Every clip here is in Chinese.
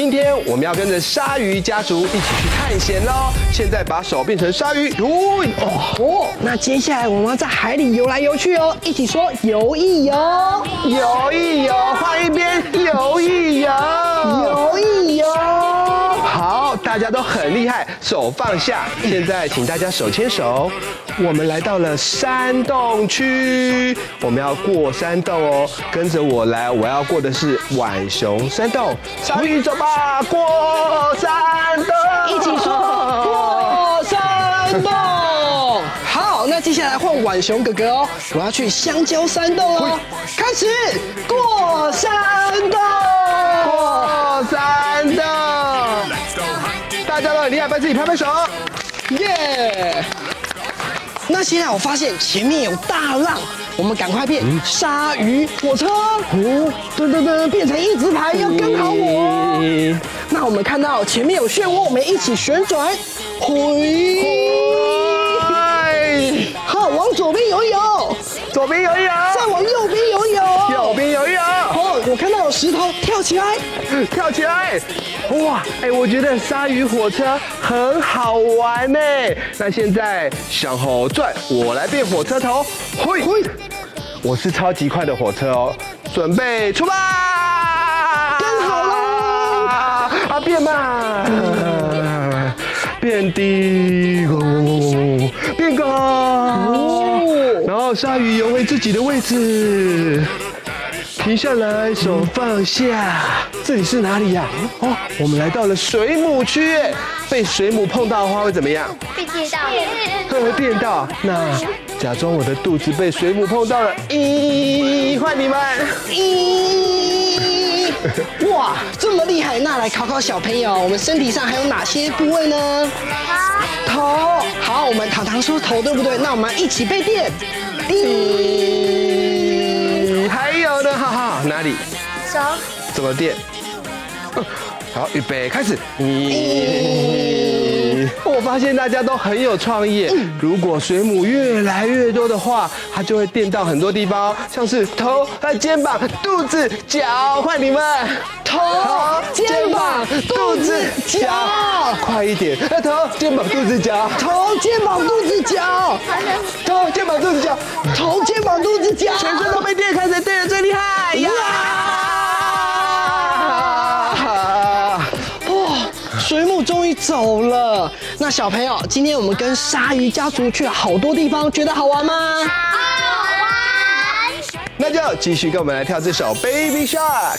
今天我们要跟着鲨鱼家族一起去探险喽！现在把手变成鲨鱼，游！哦哦，那接下来我们要在海里游来游去哦，一起说游一游，游一游，换一边，游一游，大家都很厉害，手放下。现在请大家手牵手，我们来到了山洞区，我们要过山洞哦，跟着我来，我要过的是浣熊山洞。小鱼走吧，过山洞，一起说过山洞。好，那接下来换浣熊哥哥哦，我要去香蕉山洞哦，开始过山洞，过山洞。大家都很厉害，帮自己拍拍手，耶！那现在我发现前面有大浪，我们赶快变鲨鱼火车，哦，噔噔噔，变成一字排，要跟好我。那我们看到前面有漩涡，我们一起旋转，回，好，往左边游一游，左边游一游，再往右边游我看到有石头，跳起来，跳起来。哇，哎，我觉得鲨鱼火车很好玩呢。那现在向后转，我来变火车头，嘿，嘿，我是超级快的火车哦，准备出发，跟好了，啊，变慢，变低，变高，然后鲨鱼游回自己的位置。停下来，手放下。这里是哪里呀？哦，我们来到了水母区。被水母碰到的话会怎么样？被电到。会会电到。那假装我的肚子被水母碰到了。咦，换你们。咦，哇，这么厉害！那来考考小朋友，我们身体上还有哪些部位呢？头。头。好，我们糖糖说头对不对？那我们一起被电。咦。还有呢，哈哈，哪里？手。怎么垫？好，预备，开始。咦，我发现大家都很有创意。如果水母越来越多的话，它就会电到很多地方，像是头、肩膀、肚子、脚。换你们，头、肩膀、肚子、脚，快一点！头、肩膀、肚子、脚，头、肩膀、肚子、脚，头、肩膀、肚子、脚，头、肩膀、肚子、脚，全身都被电，开谁电的最厉害呀！水母终于走了。那小朋友，今天我们跟鲨鱼家族去了好多地方，觉得好玩吗？好玩。那就继续跟我们来跳这首《Baby Shark》。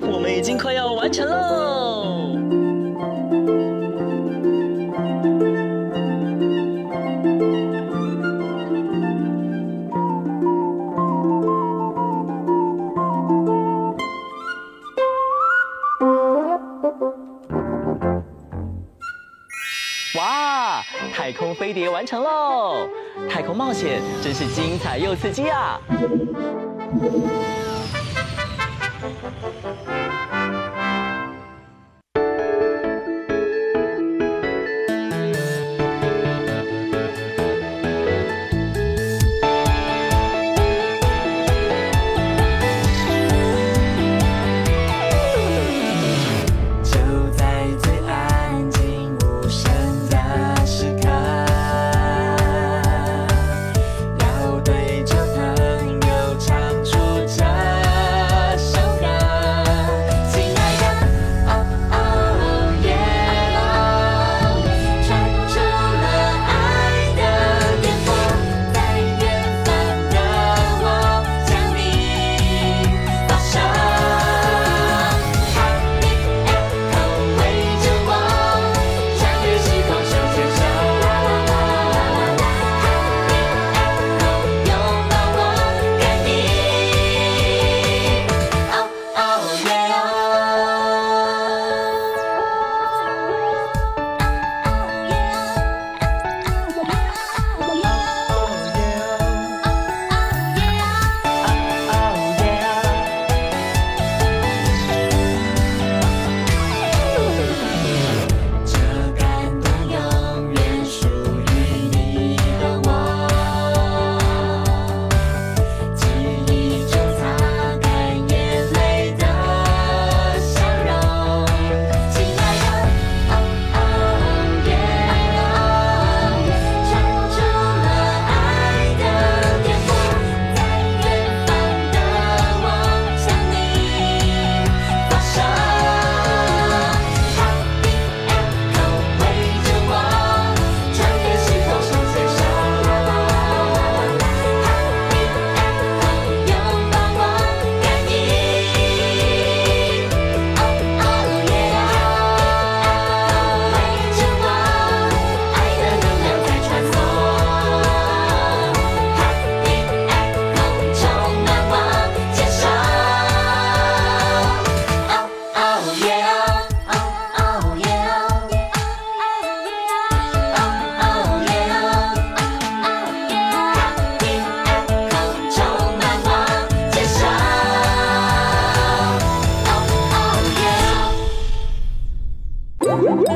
我们已经快要完成喽。哇太空飞碟完成喽。太空冒险真是精彩又刺激啊。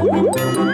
Música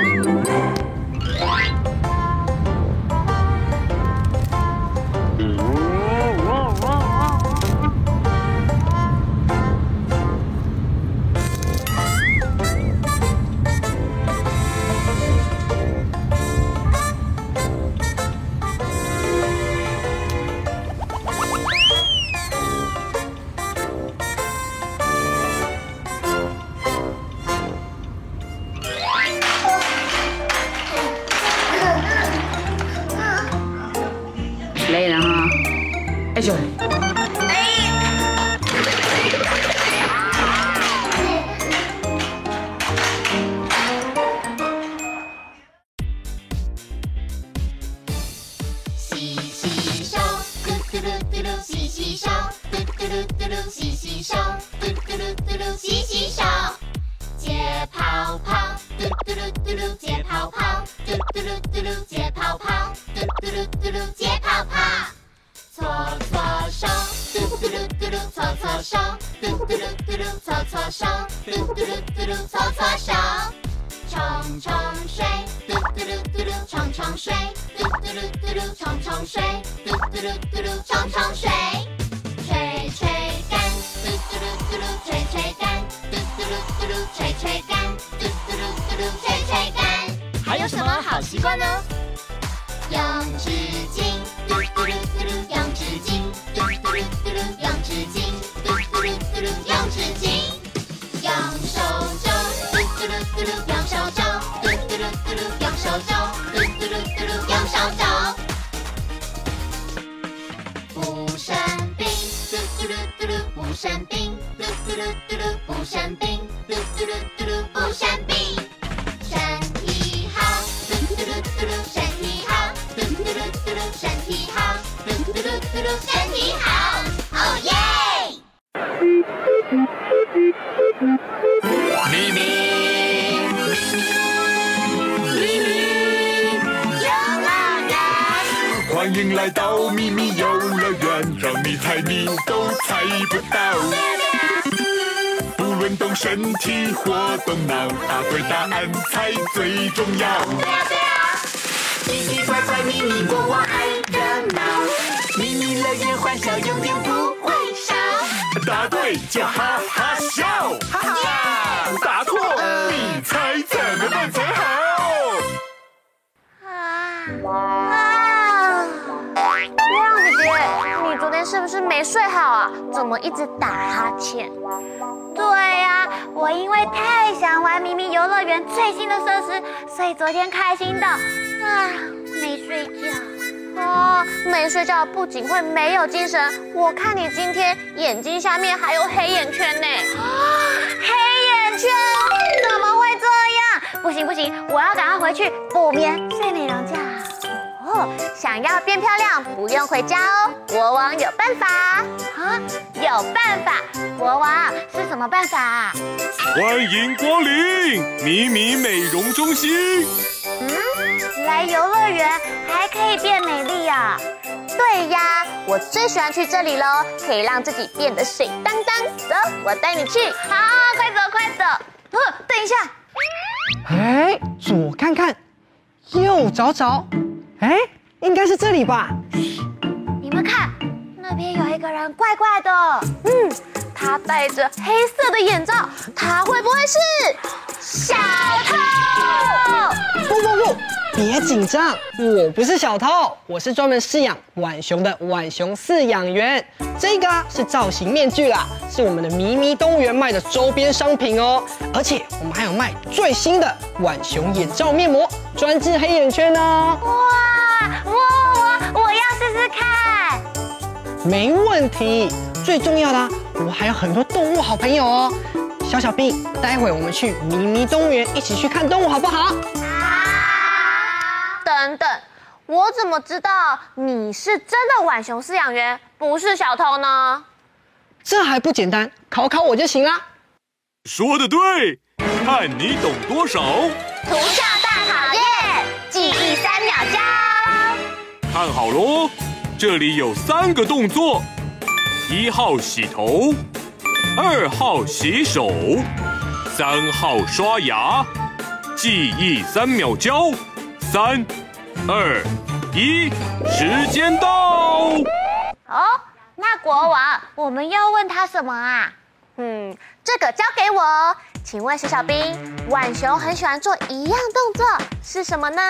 噜吹吹干。还有什么好习惯呢？用纸巾，嘟嘟噜嘟噜，用纸巾，嘟嘟噜嘟噜，用纸巾，嘟嘟噜嘟噜，用纸巾。用手肘，嘟嘟噜嘟噜，用手肘，嘟嘟噜嘟噜，用手肘，嘟嘟噜嘟噜，用手肘。补肾兵，嘟嘟噜嘟噜，补肾兵，嘟嘟噜嘟噜，补肾兵，嘟嘟噜嘟噜，补肾。欢迎来到咪咪游乐园，让你猜你都猜不到。不论动身体或动脑，啊，对答案才最重要。喵喵，咪咪乖乖，咪咪国王爱热闹。咪咪乐园欢笑，永远不会少。答对就哈哈笑，哈哈笑。答错，你猜怎么办才好？是不是没睡好啊？怎么一直打哈欠？对呀、我因为太想玩咪咪游乐园最新的设施，所以昨天开心的啊没睡觉。哦，没睡觉不仅会没有精神，我看你今天眼睛下面还有黑眼圈呢。啊黑眼圈？怎么会这样？不行不行，我要赶快回去补眠睡美容觉。想要变漂亮，不用回家哦。国王有办法啊！有办法，国王是什么办法啊？欢迎光临米米美容中心。嗯，来游乐园还可以变美丽啊？对呀，我最喜欢去这里喽，可以让自己变得水当当。走，我带你去。好，快走快走。呃，等一下。哎，左看看，右找找。哎，应该是这里吧？你们看，那边有一个人怪怪的。嗯，他戴着黑色的眼罩，他会不会是小偷？不不不，别紧张，我不是小偷，我是专门饲养浣熊的浣熊饲养员。这个是造型面具啦，是我们的咪咪动物园卖的周边商品哦。而且我们还有卖最新的浣熊眼罩面膜，专治黑眼圈哦。哇，我我我要试试看。没问题。最重要的，我还有很多动物好朋友哦。小小兵，待会我们去迷你动物园一起去看动物好不好？等等。我怎么知道你是真的浣熊饲养员，不是小偷呢？这还不简单，考考我就行了。说的对，看你懂多少。图像大考验，记忆三秒教。看好喽，这里有三个动作：一号洗头，二号洗手，三号刷牙。记忆三秒教，三。二一，时间到！哦，那国王，我们要问他什么啊？嗯，这个交给我。请问小小兵，浣熊很喜欢做一样动作，是什么呢？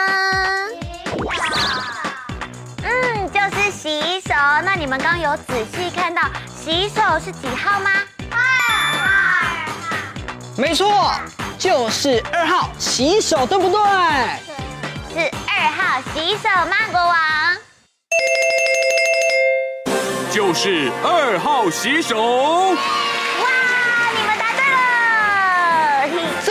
嗯，就是洗手。那你们刚有仔细看到洗手是几号吗？二号。没错，就是二号洗手，对不对？是二号洗手吗，国王？就是二号洗手。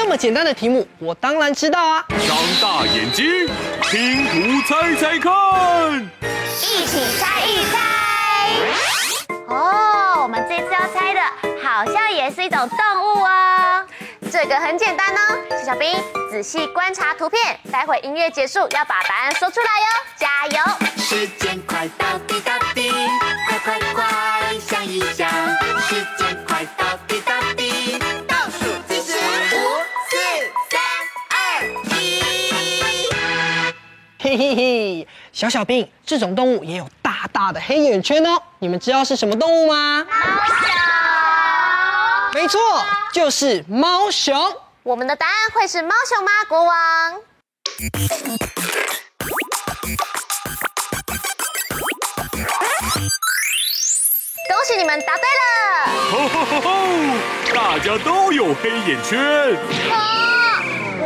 这么简单的题目，我当然知道啊。张大眼睛，拼图猜猜看。一起猜一猜。哦，我们这次要猜的，好像也是一种动物哦。这个很简单哦，小小兵仔细观察图片，待会音乐结束要把答案说出来哟，加油！时间快到滴答滴，快快快想一想，时间嘿嘿嘿，小小兵，这种动物也有大大的黑眼圈哦，你们知道是什么动物吗？没错，就是猫熊。我们的答案会是猫熊吗，国王？恭喜你们答对了！吼吼吼吼！大家都有黑眼圈。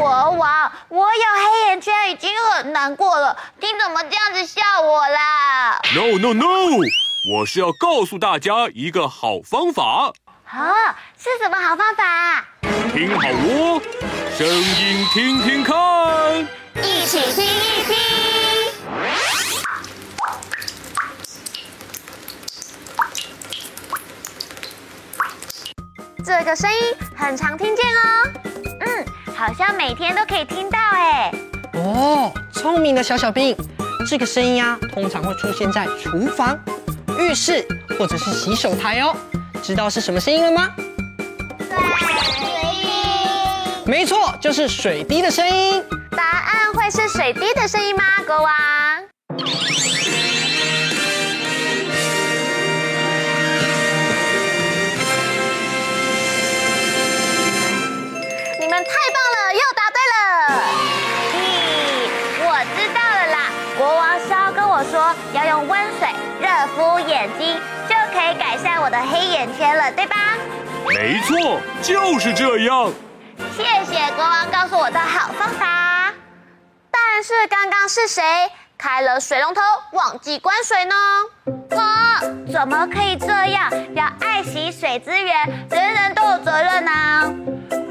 啊，国王，我有黑眼圈已经很难过了，你怎么这样子笑我啦？No No No！我是要告诉大家一个好方法。啊，是什么好方法啊？听好哦，声音听听看，一起听一听。这个声音很常听见哦，嗯，好像每天都可以听到哎。哦，聪明的小小兵，这个声音啊，通常会出现在厨房、浴室。或者是洗手台哦。知道是什么声音了吗？水滴。没错，就是水滴的声音。答案会是水滴的声音吗，国王？对吧？没错，就是这样。谢谢国王告诉我的好方法。但是刚刚是谁开了水龙头忘记关水呢？我，怎么可以这样？要爱惜水资源，人人都有责任呢、啊。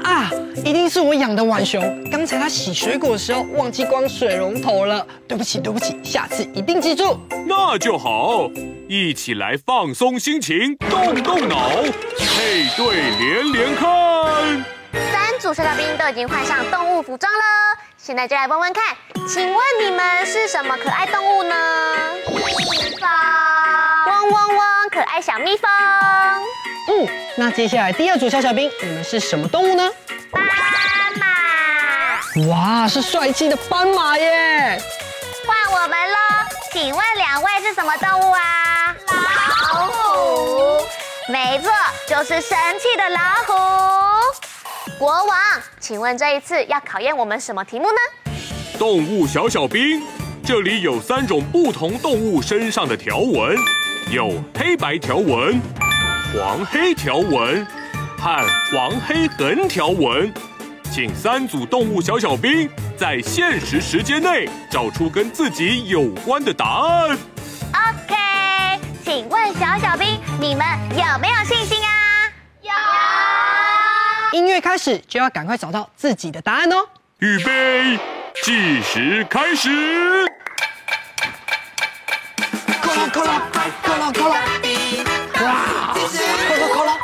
啊，一定是我养的浣熊，刚才它洗水果的时候忘记关水龙头了。对不起，对不起，下次一定记住。那就好，一起来放松心情，动动脑，配对连连看。三组小小兵都已经换上动物服装了，现在就来问问看，请问你们是什么可爱动物呢？蜜蜂。嗡嗡嗡，可爱小蜜蜂。嗯，那接下来第二组小小兵，你们是什么动物呢？斑马。哇，是帅气的斑马耶！换我们喽，请问两位是什么动物啊？老虎。没错，就是神气的老虎。国王，请问这一次要考验我们什么题目呢？动物小小兵，这里有三种不同动物身上的条纹，有黑白条纹。黄黑条纹和黄黑横条纹，请三组动物小小兵在限时时间内找出跟自己有关的答案。OK，请问小小兵，你们有没有信心啊？有。音乐开始就要赶快找到自己的答案哦。预备，计时开始。扣了扣了，扣了扣了，哇！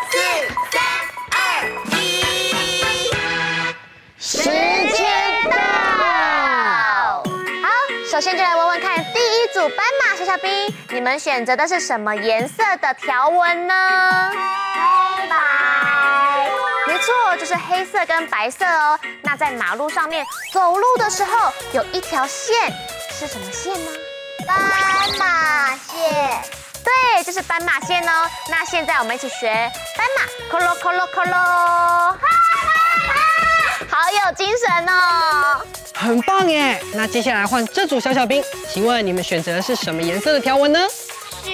时间到！好，首先就来问问看，第一组斑马小小兵，你们选择的是什么颜色的条纹呢？黑白。没错，就是黑色跟白色哦。那在马路上面走路的时候，有一条线，是什么线呢？斑马线。对，就是斑马线哦。那现在我们一起学斑马，咯咯咯咯咯咯。好有精神哦，很棒耶！那接下来换这组小小兵，请问你们选择的是什么颜色的条纹呢？橘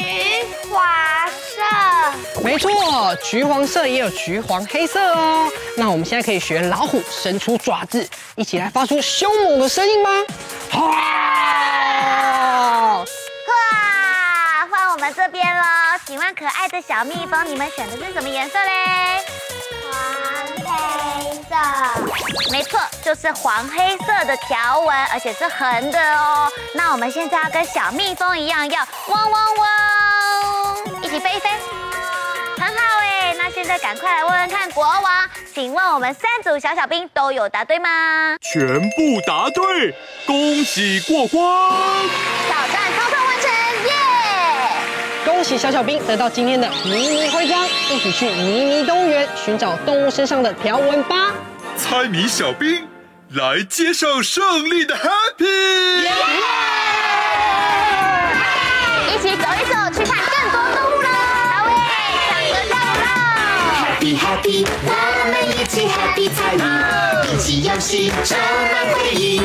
黄色。没错，橘黄色也有橘黄黑色哦。那我们现在可以学老虎伸出爪子，一起来发出凶猛的声音吗？哇！问可爱的小蜜蜂，你们选的是什么颜色嘞？没错，就是黄黑色的条纹，而且是横的哦。那我们现在要跟小蜜蜂一样，要嗡嗡嗡，一起飞一飞，很好哎。那现在赶快来问问看国王，请问我们三组小小兵都有答对吗？全部答对，恭喜过关！恭喜小小兵得到今天的迷你徽章，一起去迷你动物园寻找动物身上的条纹吧。猜谜小兵来接受胜利的 Happy，一起走一走，去看更多动物啦。好喂，抢个到了！Happy Happy，我们一起 Happy 猜谜，一起游戏充满回忆。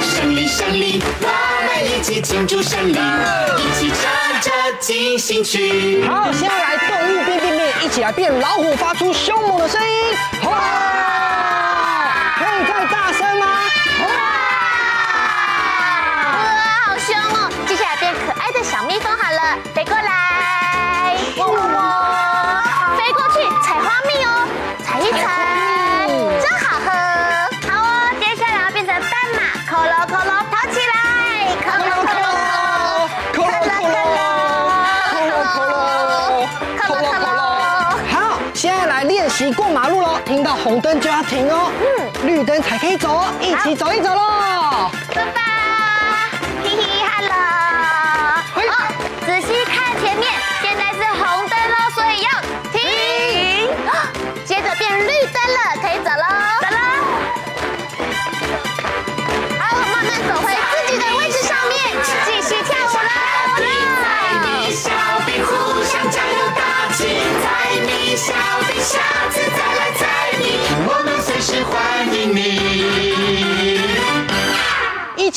胜利胜利，我们一起庆祝胜利，一起唱着进行曲。好，先来动物变变变，一起来变老虎，发出凶猛的声音。过马路喽，听到红灯就要停哦。嗯，绿灯才可以走哦，一起走一走喽。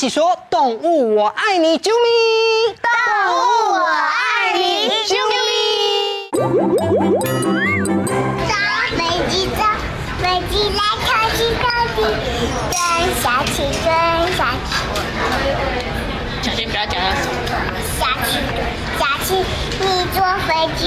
起说动物我爱你，啾咪！动物我爱你，啾咪！造飞机，造飞机来靠近靠近，蹲下去，蹲下去。小心不要讲了。下去，下去，你坐飞机，